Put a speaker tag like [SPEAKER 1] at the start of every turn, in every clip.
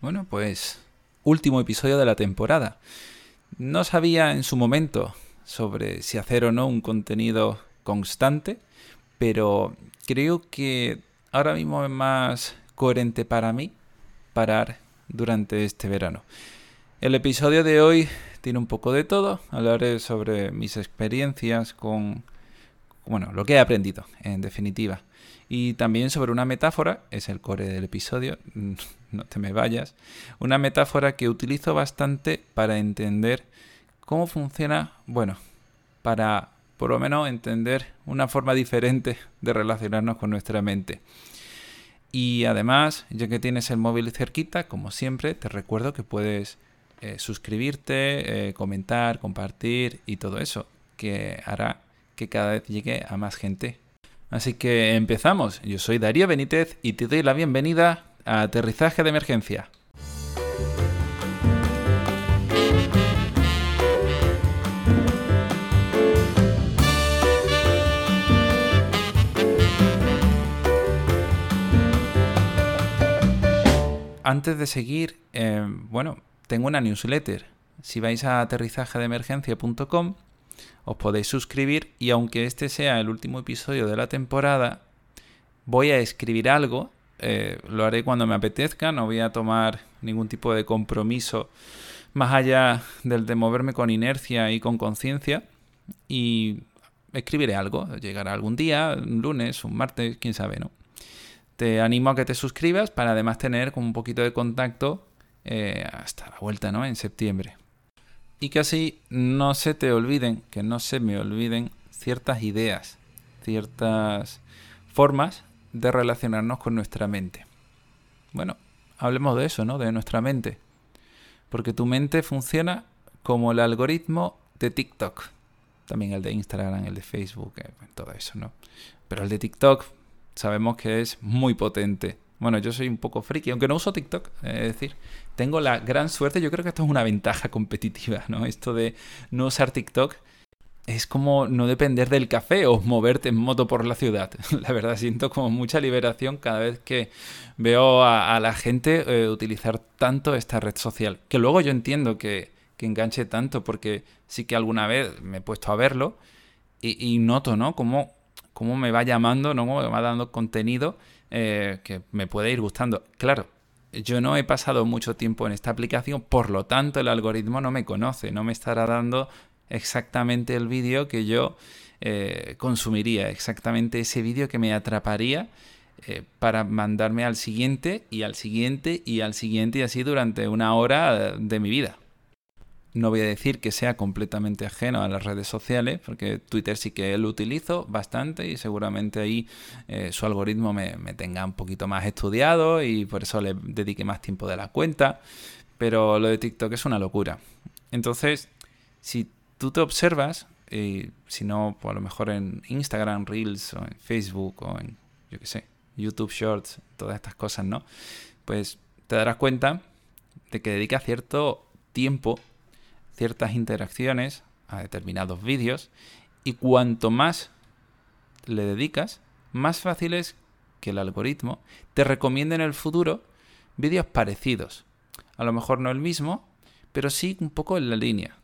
[SPEAKER 1] Bueno, pues último episodio de la temporada. No sabía en su momento sobre si hacer o no un contenido constante, pero creo que ahora mismo es más coherente para mí parar durante este verano. El episodio de hoy tiene un poco de todo. Hablaré sobre mis experiencias con, bueno, lo que he aprendido, en definitiva. Y también sobre una metáfora, es el core del episodio, no te me vayas, una metáfora que utilizo bastante para entender cómo funciona, bueno, para por lo menos entender una forma diferente de relacionarnos con nuestra mente. Y además, ya que tienes el móvil cerquita, como siempre, te recuerdo que puedes eh, suscribirte, eh, comentar, compartir y todo eso, que hará que cada vez llegue a más gente. Así que empezamos. Yo soy Darío Benítez y te doy la bienvenida Aterrizaje de Emergencia. Antes de seguir, eh, bueno, tengo una newsletter. Si vais a aterrizajedeemergencia.com, os podéis suscribir y aunque este sea el último episodio de la temporada, voy a escribir algo. Eh, lo haré cuando me apetezca, no voy a tomar ningún tipo de compromiso más allá del de moverme con inercia y con conciencia. Y escribiré algo, llegará algún día, un lunes, un martes, quién sabe, ¿no? Te animo a que te suscribas para además tener un poquito de contacto eh, hasta la vuelta, ¿no? En septiembre. Y que así no se te olviden, que no se me olviden ciertas ideas, ciertas formas de relacionarnos con nuestra mente. Bueno, hablemos de eso, ¿no? De nuestra mente. Porque tu mente funciona como el algoritmo de TikTok. También el de Instagram, el de Facebook, eh, todo eso, ¿no? Pero el de TikTok sabemos que es muy potente. Bueno, yo soy un poco friki, aunque no uso TikTok, es decir, tengo la gran suerte, yo creo que esto es una ventaja competitiva, ¿no? Esto de no usar TikTok es como no depender del café o moverte en moto por la ciudad. La verdad, siento como mucha liberación cada vez que veo a, la gente eh, utilizar tanto esta red social. Que luego yo entiendo que, enganche tanto, porque sí que alguna vez me he puesto a verlo y, y noto, ¿no? Cómo, cómo me va llamando, ¿no? Cómo me va dando contenido eh, que me puede ir gustando. Claro, yo no he pasado mucho tiempo en esta aplicación, por lo tanto el algoritmo no me conoce, no me estará dando exactamente el vídeo que yo eh, consumiría, exactamente ese vídeo que me atraparía eh, para mandarme al siguiente y al siguiente y al siguiente y así durante una hora de mi vida. No voy a decir que sea completamente ajeno a las redes sociales, porque Twitter sí que lo utilizo bastante y seguramente ahí eh, su algoritmo me, tenga un poquito más estudiado y por eso le dedique más tiempo de la cuenta. Pero lo de TikTok es una locura. Entonces, si tú te observas, y si no, a lo mejor en Instagram Reels o en Facebook o en, yo YouTube Shorts, todas estas cosas, ¿no? Pues te darás cuenta de que dedica cierto tiempo ciertas interacciones a determinados vídeos y cuanto más le dedicas, más fácil es que el algoritmo te recomiende en el futuro vídeos parecidos. A lo mejor no el mismo, pero sí un poco en la línea.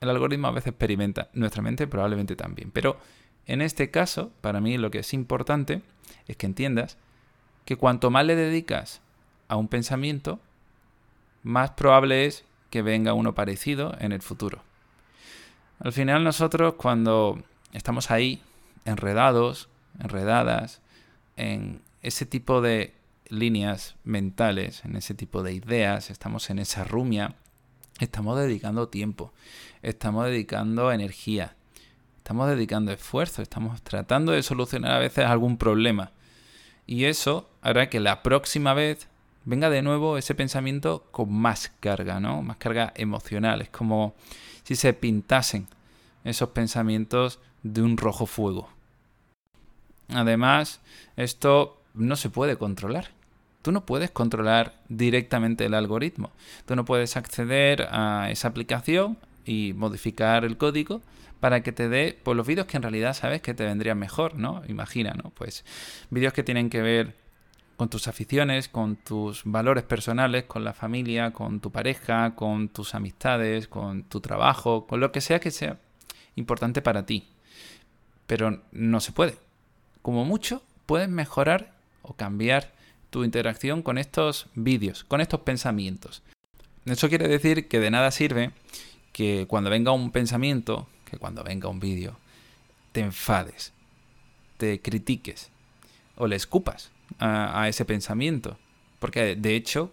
[SPEAKER 1] El algoritmo a veces experimenta, nuestra mente probablemente también. Pero en este caso, para mí lo que es importante es que entiendas que cuanto más le dedicas a un pensamiento, más probable es que venga uno parecido en el futuro. Al final nosotros cuando estamos ahí, enredados, enredadas, en ese tipo de líneas mentales, en ese tipo de ideas, estamos en esa rumia, estamos dedicando tiempo, estamos dedicando energía, estamos dedicando esfuerzo, estamos tratando de solucionar a veces algún problema. Y eso hará que la próxima vez venga de nuevo ese pensamiento con más carga, ¿no? Más carga emocional. Es como si se pintasen esos pensamientos de un rojo fuego. Además, esto no se puede controlar. Tú no puedes controlar directamente el algoritmo. Tú no puedes acceder a esa aplicación y modificar el código para que te dé pues, los vídeos que en realidad sabes que te vendrían mejor, ¿no? Imagina, ¿no? Pues vídeos que tienen que ver con tus aficiones, con tus valores personales, con la familia, con tu pareja, con tus amistades, con tu trabajo, con lo que sea que sea importante para ti. Pero no se puede. Como mucho, puedes mejorar o cambiar tu interacción con estos vídeos, con estos pensamientos. Eso quiere decir que de nada sirve que cuando venga un pensamiento, que cuando venga un vídeo, te enfades, te critiques o le escupas a, ese pensamiento. Porque de hecho,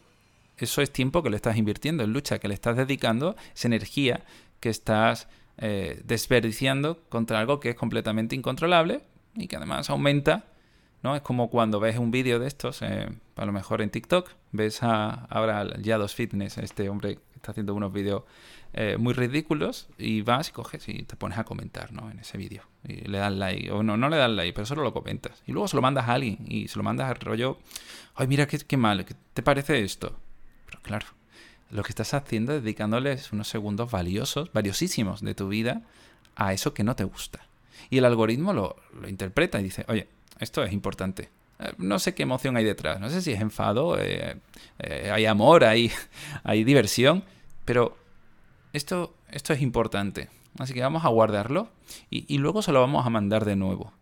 [SPEAKER 1] eso es tiempo que le estás invirtiendo en lucha, que le estás dedicando, esa energía que estás eh, desperdiciando contra algo que es completamente incontrolable y que además aumenta. ¿No? Es como cuando ves un vídeo de estos, eh, a lo mejor en TikTok, ves a, ahora al Yados Fitness, este hombre que está haciendo unos vídeos eh, muy ridículos y vas y coges y te pones a comentar ¿no? en ese vídeo. Y le das like, o no, no le das like, pero solo lo comentas. Y luego se lo mandas a alguien y se lo mandas al rollo, ay, mira qué, mal, ¿qué te parece esto? Pero claro, lo que estás haciendo es dedicándoles unos segundos valiosos, valiosísimos de tu vida a eso que no te gusta. Y el algoritmo lo interpreta y dice, oye, esto es importante. Eh, no sé qué emoción hay detrás, no sé si es enfado, eh, hay amor, hay, hay diversión, pero esto, esto es importante. Así que vamos a guardarlo y, luego se lo vamos a mandar de nuevo.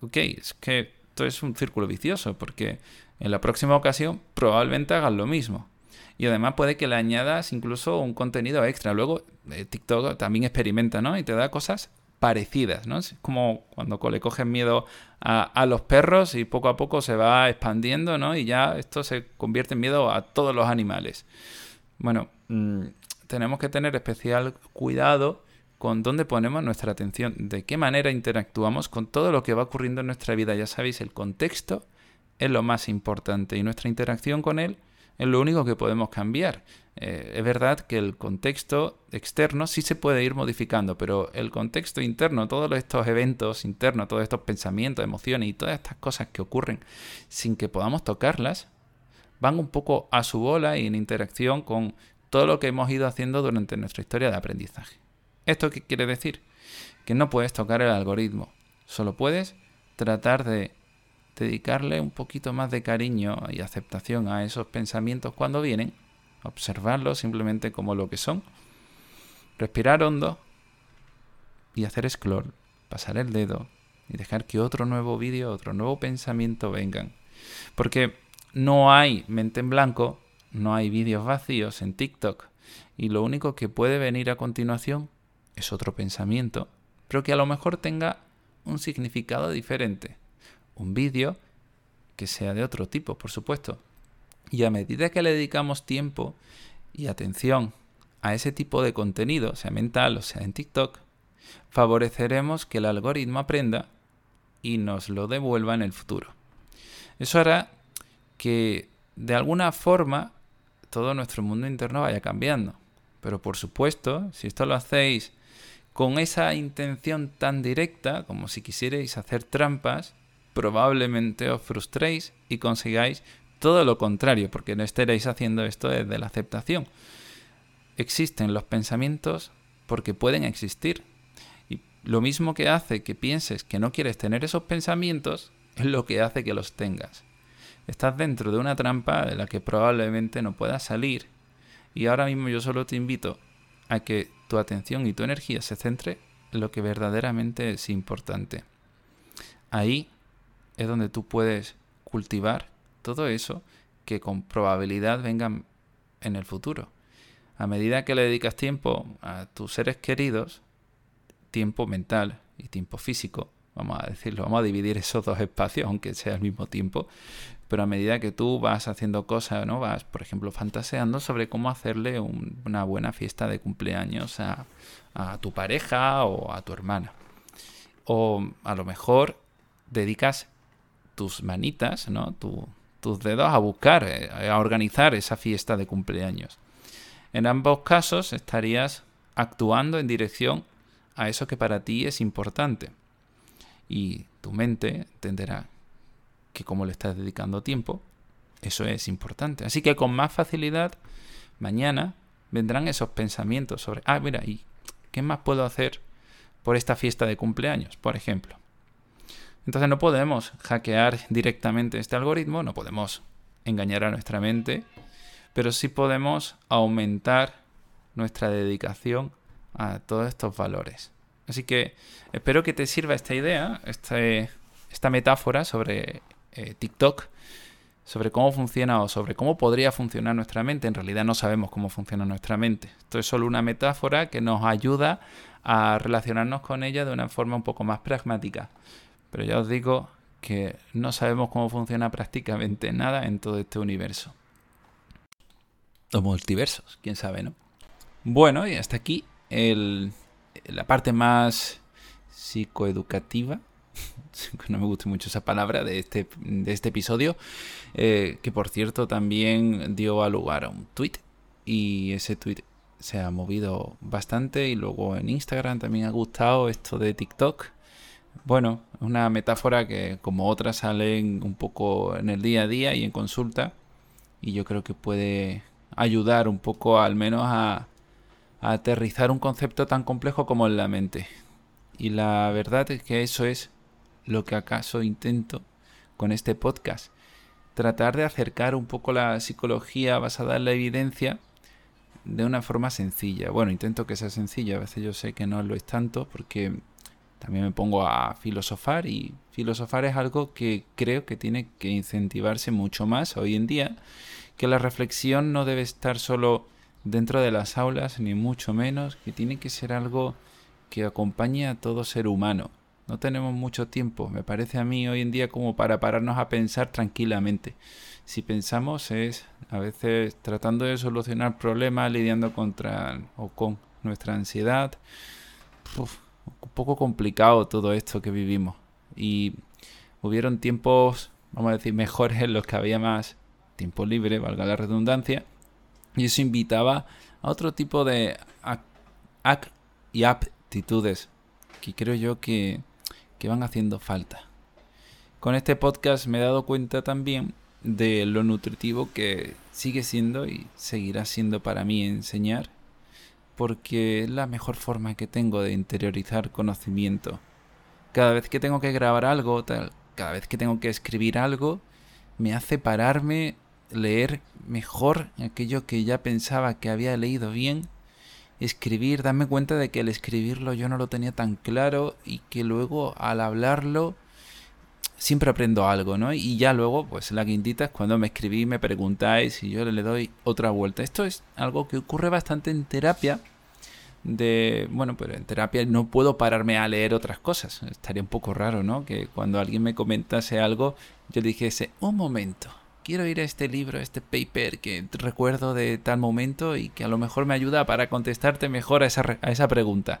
[SPEAKER 1] Ok, es que esto es un círculo vicioso porque en la próxima ocasión probablemente hagas lo mismo. Y además puede que le añadas incluso un contenido extra. Luego eh, TikTok también experimenta, ¿no? Y te da cosas parecidas, ¿no? Es como cuando le coges miedo a, los perros y poco a poco se va expandiendo, ¿no? Y ya esto se convierte en miedo a todos los animales. Bueno, mmm, tenemos que tener especial cuidado con dónde ponemos nuestra atención, de qué manera interactuamos con todo lo que va ocurriendo en nuestra vida. Ya sabéis, el contexto es lo más importante y nuestra interacción con él es lo único que podemos cambiar. Eh, es verdad que el contexto externo sí se puede ir modificando, pero el contexto interno, todos estos eventos internos, todos estos pensamientos, emociones y todas estas cosas que ocurren sin que podamos tocarlas, van un poco a su bola y en interacción con todo lo que hemos ido haciendo durante nuestra historia de aprendizaje. ¿Esto qué quiere decir? Que no puedes tocar el algoritmo, solo puedes tratar de dedicarle un poquito más de cariño y aceptación a esos pensamientos cuando vienen, observarlos simplemente como lo que son, respirar hondo y hacer scroll, pasar el dedo y dejar que otro nuevo vídeo, otro nuevo pensamiento vengan. Porque no hay mente en blanco no hay vídeos vacíos en TikTok y lo único que puede venir a continuación es otro pensamiento, pero que a lo mejor tenga un significado diferente. Un vídeo que sea de otro tipo, por supuesto. Y a medida que le dedicamos tiempo y atención a ese tipo de contenido, sea mental o sea en TikTok, favoreceremos que el algoritmo aprenda y nos lo devuelva en el futuro. Eso hará que de alguna forma todo nuestro mundo interno vaya cambiando. Pero por supuesto, si esto lo hacéis con esa intención tan directa, como si quisierais hacer trampas, probablemente os frustréis y consigáis todo lo contrario, porque no estaréis haciendo esto desde la aceptación. Existen los pensamientos porque pueden existir. Y lo mismo que hace que pienses que no quieres tener esos pensamientos, es lo que hace que los tengas. Estás dentro de una trampa de la que probablemente no puedas salir y ahora mismo yo solo te invito a que tu atención y tu energía se centre en lo que verdaderamente es importante. Ahí es donde tú puedes cultivar todo eso que con probabilidad vengan en el futuro. A medida que le dedicas tiempo a tus seres queridos, tiempo mental y tiempo físico, vamos a decirlo, vamos a dividir esos dos espacios, aunque sea al mismo tiempo, pero a medida que tú vas haciendo cosas, ¿no? Vas, por ejemplo, fantaseando sobre cómo hacerle una buena fiesta de cumpleaños a, tu pareja o a tu hermana. O a lo mejor dedicas tus manitas, ¿no? tus dedos a buscar, eh, a organizar esa fiesta de cumpleaños. En ambos casos estarías actuando en dirección a eso que para ti es importante. Y tu mente entenderá que como le estás dedicando tiempo, eso es importante. Así que con más facilidad, mañana vendrán esos pensamientos sobre, ah, mira, ¿y qué más puedo hacer por esta fiesta de cumpleaños, por ejemplo? Entonces no podemos hackear directamente este algoritmo, no podemos engañar a nuestra mente, pero sí podemos aumentar nuestra dedicación a todos estos valores. Así que espero que te sirva esta idea, este, esta metáfora sobre eh, TikTok, sobre cómo funciona o sobre cómo podría funcionar nuestra mente. En realidad no sabemos cómo funciona nuestra mente. Esto es solo una metáfora que nos ayuda a relacionarnos con ella de una forma un poco más pragmática. Pero ya os digo que no sabemos cómo funciona prácticamente nada en todo este universo. Los multiversos, quién sabe, ¿no? Bueno, y hasta aquí la parte más psicoeducativa. no me gusta mucho esa palabra de este, de este episodio. Eh, que por cierto también dio a lugar a un tweet. Y ese tweet se ha movido bastante. Y luego en Instagram también ha gustado esto de TikTok. Bueno, una metáfora que como otras salen un poco en el día a día y en consulta. Y yo creo que puede ayudar un poco al menos a, a aterrizar un concepto tan complejo como la mente. Y la verdad es que eso es lo que acaso intento con este podcast. Tratar de acercar un poco la psicología basada en la evidencia de una forma sencilla. Bueno, intento que sea sencilla, a veces yo sé que no lo es tanto porque también me pongo a filosofar y filosofar es algo que creo que tiene que incentivarse mucho más hoy en día, que la reflexión no debe estar solo dentro de las aulas, ni mucho menos, que tiene que ser algo que acompañe a todo ser humano. No tenemos mucho tiempo, me parece a mí hoy en día como para pararnos a pensar tranquilamente. Si pensamos es a veces tratando de solucionar problemas, lidiando contra o con nuestra ansiedad. Un poco complicado todo esto que vivimos. Y hubieron tiempos, vamos a decir, mejores en los que había más tiempo libre, valga la redundancia, y eso invitaba a otro tipo de ac y aptitudes que creo yo que, que van haciendo falta. Con este podcast me he dado cuenta también de lo nutritivo que sigue siendo y seguirá siendo para mí enseñar, porque es la mejor forma que tengo de interiorizar conocimiento. Cada vez que tengo que grabar algo, cada vez que tengo que escribir algo, me hace pararme leer mejor aquello que ya pensaba que había leído bien, escribir, darme cuenta de que el escribirlo yo no lo tenía tan claro y que luego al hablarlo siempre aprendo algo, ¿no? Y ya luego, pues la quintita es cuando me escribí, me preguntáis y yo le doy otra vuelta. Esto es algo que ocurre bastante en terapia. De, bueno, pero en terapia no puedo pararme a leer otras cosas. Estaría un poco raro, ¿no? Que cuando alguien me comentase algo, yo dijese, un momento, quiero ir a este libro, a este paper que recuerdo de tal momento y que a lo mejor me ayuda para contestarte mejor a esa, a esa pregunta.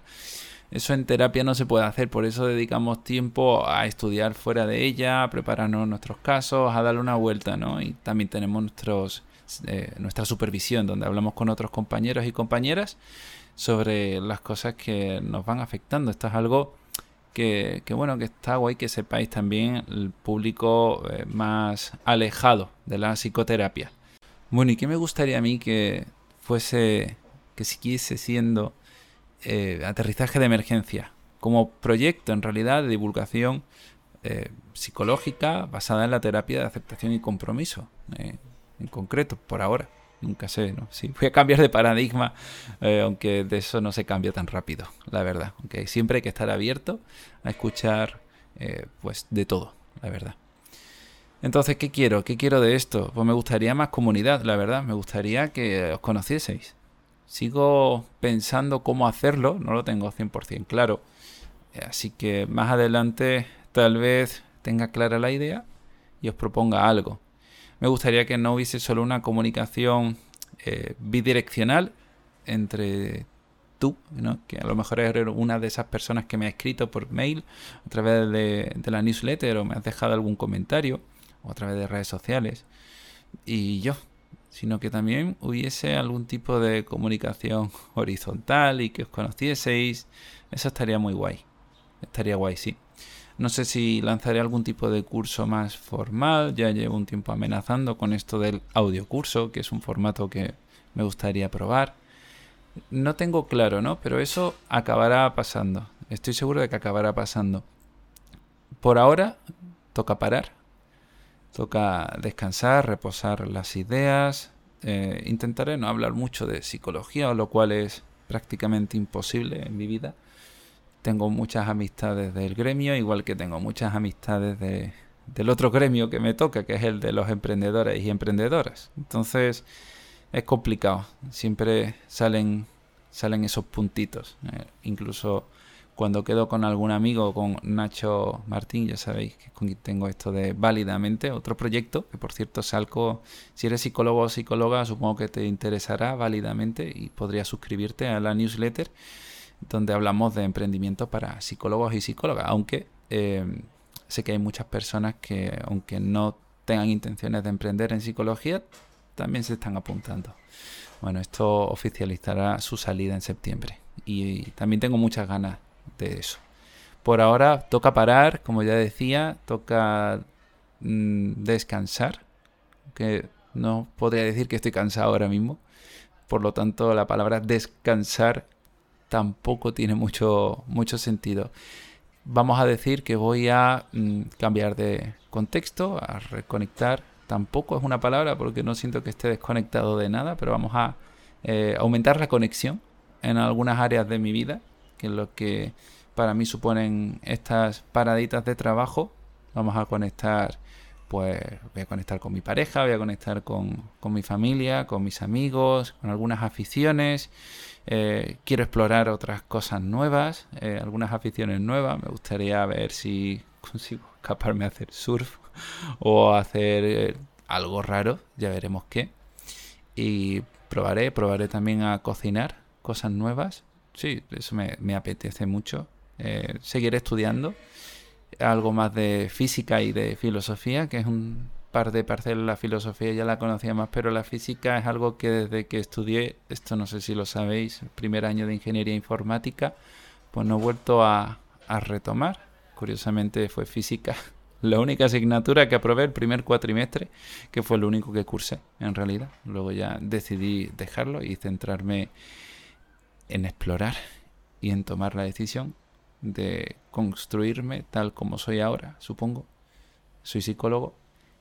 [SPEAKER 1] Eso en terapia no se puede hacer, por eso dedicamos tiempo a estudiar fuera de ella, a prepararnos nuestros casos, a darle una vuelta, ¿no? Y también tenemos nuestros, eh, nuestra supervisión, donde hablamos con otros compañeros y compañeras sobre las cosas que nos van afectando. Esto es algo que, bueno, que está guay que sepáis también el público eh, más alejado de la psicoterapia. Bueno, ¿y qué me gustaría a mí que fuese, que siguiese siendo eh, aterrizaje de emergencia? Como proyecto en realidad de divulgación eh, psicológica basada en la terapia de aceptación y compromiso, en concreto, por ahora nunca sé, ¿no? Sí, voy a cambiar de paradigma, eh, aunque de eso no se cambia tan rápido, la verdad. Aunque siempre hay que estar abierto a escuchar, eh, pues, de todo, la verdad. Entonces, ¿qué quiero? ¿Qué quiero de esto? Pues me gustaría más comunidad, la verdad. Me gustaría que os conocieseis. Sigo pensando cómo hacerlo, no lo tengo 100% claro. Así que más adelante tal vez tenga clara la idea y os proponga algo me gustaría que no hubiese solo una comunicación eh, bidireccional entre tú, que a lo mejor eres una de esas personas que me ha escrito por mail a través de, la newsletter o me has dejado algún comentario o a través de redes sociales y yo, sino que también hubiese algún tipo de comunicación horizontal y que os conocieseis. Eso estaría muy guay. Estaría guay, sí. No sé si lanzaré algún tipo de curso más formal. Ya llevo un tiempo amenazando con esto del audiocurso, que es un formato que me gustaría probar. No tengo claro, ¿no? Pero eso acabará pasando. Estoy seguro de que acabará pasando. por ahora toca parar, toca descansar, reposar las ideas. Eh, intentaré no hablar mucho de psicología, lo cual es prácticamente imposible en mi vida. Tengo muchas amistades del gremio, igual que tengo muchas amistades del otro gremio que me toca, que es el de los emprendedores y emprendedoras. Entonces es complicado. Siempre salen, salen esos puntitos. Eh, incluso cuando quedo con algún amigo, con Nacho Martín, ya sabéis que tengo esto de Válidamente, otro proyecto, que por cierto salgo, si eres psicólogo o psicóloga, supongo que te interesará válidamente y podrías suscribirte a la newsletter donde hablamos de emprendimiento para psicólogos y psicólogas, aunque eh, sé que hay muchas personas que, aunque no tengan intenciones de emprender en psicología, también se están apuntando. Bueno, esto oficializará su salida en septiembre y también tengo muchas ganas de eso. Por ahora toca parar, como ya decía, toca mm, descansar, que no podría decir que estoy cansado ahora mismo. Por lo tanto, la palabra descansar tampoco tiene mucho, mucho sentido. Vamos a decir que voy a mm, cambiar de contexto, a reconectar. Tampoco es una palabra porque no siento que esté desconectado de nada, pero vamos a eh, aumentar la conexión en algunas áreas de mi vida que es lo que para mí suponen estas paraditas de trabajo. Vamos a conectar, pues voy a conectar con mi pareja, voy a conectar con, mi familia, con mis amigos, con algunas aficiones. Eh, quiero explorar otras cosas nuevas, eh, algunas aficiones nuevas. Me gustaría ver si consigo escaparme a hacer surf o hacer eh, algo raro, ya veremos qué. Y probaré, probaré también a cocinar cosas nuevas sí, eso me, apetece mucho. Eh, seguiré estudiando algo más de física y de filosofía, que es un par de parcelas. La filosofía ya la conocía más, pero la física es algo que desde que estudié, esto no sé si lo sabéis, el primer año de ingeniería informática, pues no he vuelto a, a retomar. Curiosamente fue física la única asignatura que aprobé el primer cuatrimestre, que fue lo único que cursé en realidad. Luego ya decidí dejarlo y centrarme en explorar y en tomar la decisión de construirme tal como soy ahora, supongo. Soy psicólogo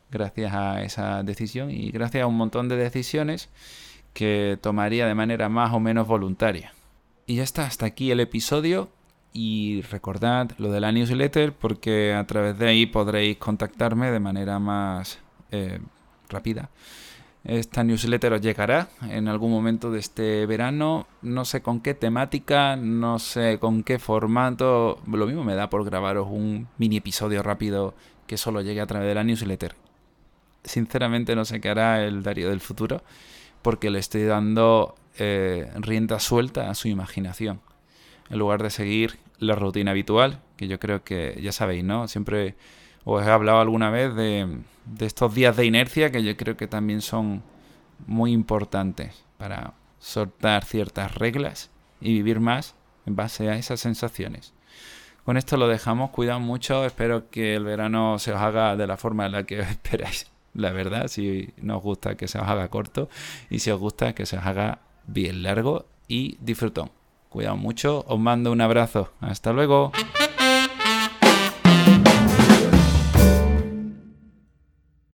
[SPEAKER 1] gracias a esa decisión y gracias a un montón de decisiones que tomaría de manera más o menos voluntaria. Y ya está, hasta aquí el episodio. Y recordad lo de la newsletter porque a través de ahí podréis contactarme de manera más eh, rápida esta newsletter os llegará en algún momento de este verano. No sé con qué temática, no sé con qué formato. Lo mismo me da por grabaros un mini episodio rápido que solo llegue a través de la newsletter. Sinceramente no sé qué hará el Darío del futuro porque le estoy dando eh, rienda suelta a su imaginación. En lugar de seguir la rutina habitual, que yo creo que ya sabéis, ¿no? Siempre os he hablado alguna vez de, estos días de inercia que yo creo que también son muy importantes para soltar ciertas reglas y vivir más en base a esas sensaciones. Con esto lo dejamos, cuidado mucho, espero que el verano se os haga de la forma en la que esperáis. La verdad, si no os gusta que se os haga corto y si os gusta que se os haga bien largo y disfrutón. Cuidado mucho, os mando un abrazo. Hasta luego.